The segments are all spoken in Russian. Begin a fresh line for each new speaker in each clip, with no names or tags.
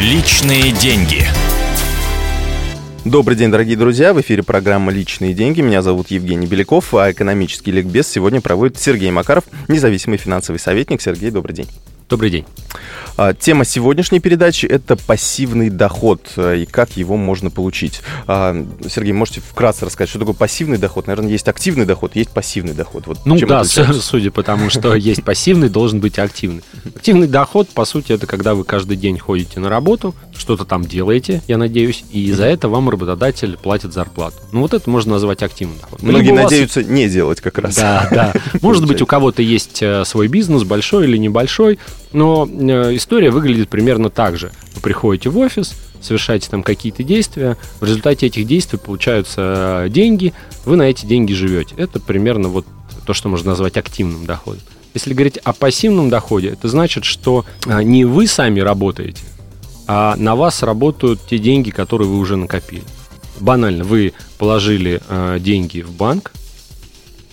Личные деньги.
Добрый день, дорогие друзья. В эфире программа «Личные деньги». Меня зовут Евгений Беляков, а экономический ликбез сегодня проводит Сергей Макаров, независимый финансовый советник. Сергей, добрый день.
Добрый день.
А, тема сегодняшней передачи – это пассивный доход э, и как его можно получить. А, Сергей, можете вкратце рассказать, что такое пассивный доход? Наверное, есть активный доход, есть пассивный доход.
Вот ну да, судя по тому, что есть пассивный, должен быть активный. Активный доход, по сути, это когда вы каждый день ходите на работу, что-то там делаете, я надеюсь, и за это вам работодатель платит зарплату. Ну вот это можно назвать активным доходом.
Многие надеются не делать как раз.
Да, да. Может быть, у кого-то есть э, свой бизнес, большой или небольшой, но э, история выглядит примерно так же. Вы приходите в офис, совершаете там какие-то действия, в результате этих действий получаются э, деньги, вы на эти деньги живете. Это примерно вот то, что можно назвать активным доходом. Если говорить о пассивном доходе, это значит, что э, не вы сами работаете, а на вас работают те деньги, которые вы уже накопили. Банально, вы положили э, деньги в банк,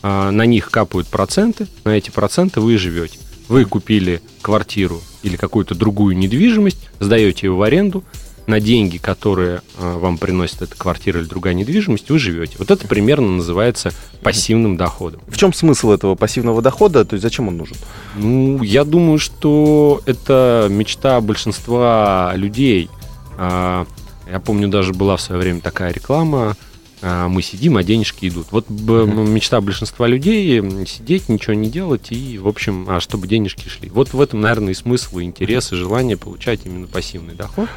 э, на них капают проценты, на эти проценты вы живете. Вы купили квартиру или какую-то другую недвижимость, сдаете ее в аренду, на деньги, которые э, вам приносит эта квартира или другая недвижимость, вы живете. Вот это примерно называется пассивным доходом.
В чем смысл этого пассивного дохода? То есть зачем он нужен?
Ну, я думаю, что это мечта большинства людей. А, я помню, даже была в свое время такая реклама мы сидим, а денежки идут. Вот мечта большинства людей сидеть, ничего не делать и, в общем, а чтобы денежки шли. Вот в этом, наверное, и смысл, и интерес, и желание получать именно пассивный доход.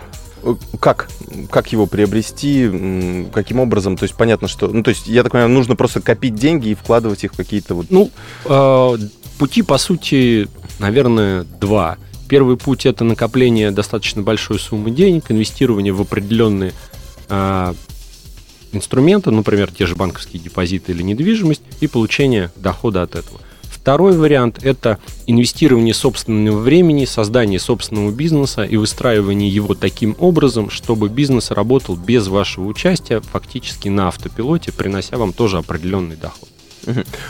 Э, как? Как его приобрести? Каким образом? То есть понятно, что... Ну, то есть, я так понимаю, нужно просто копить деньги и вкладывать их в какие-то вот...
Ну, э, пути, по сути, наверное, два. Первый путь – это накопление достаточно большой суммы денег, инвестирование в определенные инструменты, например, те же банковские депозиты или недвижимость, и получение дохода от этого. Второй вариант – это инвестирование собственного времени, создание собственного бизнеса и выстраивание его таким образом, чтобы бизнес работал без вашего участия, фактически на автопилоте, принося вам тоже определенный доход.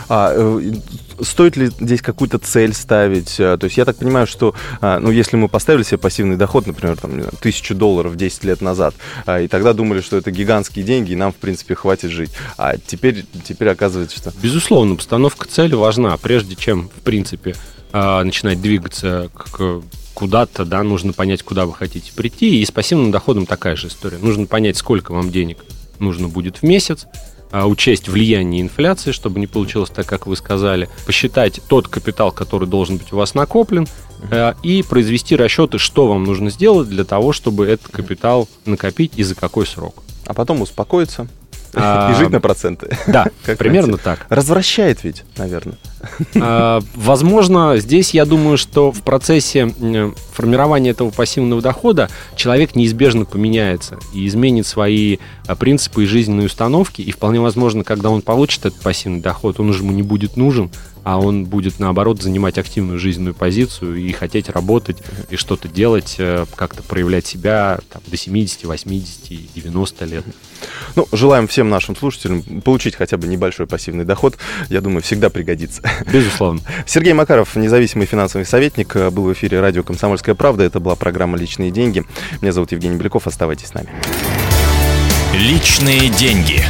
А, э, стоит ли здесь какую-то цель ставить? А, то есть я так понимаю, что а, ну, если мы поставили себе пассивный доход, например, там, тысячу долларов 10 лет назад, а, и тогда думали, что это гигантские деньги, и нам, в принципе, хватит жить. А теперь, теперь оказывается, что...
Безусловно, постановка цели важна. Прежде чем, в принципе, начинать двигаться к куда-то, да, нужно понять, куда вы хотите прийти. И с пассивным доходом такая же история. Нужно понять, сколько вам денег нужно будет в месяц, а, учесть влияние инфляции, чтобы не получилось так, как вы сказали, посчитать тот капитал, который должен быть у вас накоплен, э, и произвести расчеты, что вам нужно сделать для того, чтобы этот капитал накопить и за какой срок.
А потом успокоиться а, и жить на проценты.
Да, примерно так.
Развращает ведь, наверное.
А, возможно, здесь я думаю, что в процессе формирования этого пассивного дохода человек неизбежно поменяется и изменит свои а, принципы и жизненные установки. И вполне возможно, когда он получит этот пассивный доход, он уже ему не будет нужен, а он будет, наоборот, занимать активную жизненную позицию и хотеть работать и что-то делать, э, как-то проявлять себя там, до 70, 80, 90 лет.
Ну, желаем всем нашим слушателям получить хотя бы небольшой пассивный доход. Я думаю, всегда пригодится.
Безусловно.
Сергей Макаров, независимый финансовый советник, э, был в эфире радио «Комсомольская правда». Это была программа «Личные деньги». Меня зовут Евгений Беляков. Оставайтесь с нами.
Личные деньги.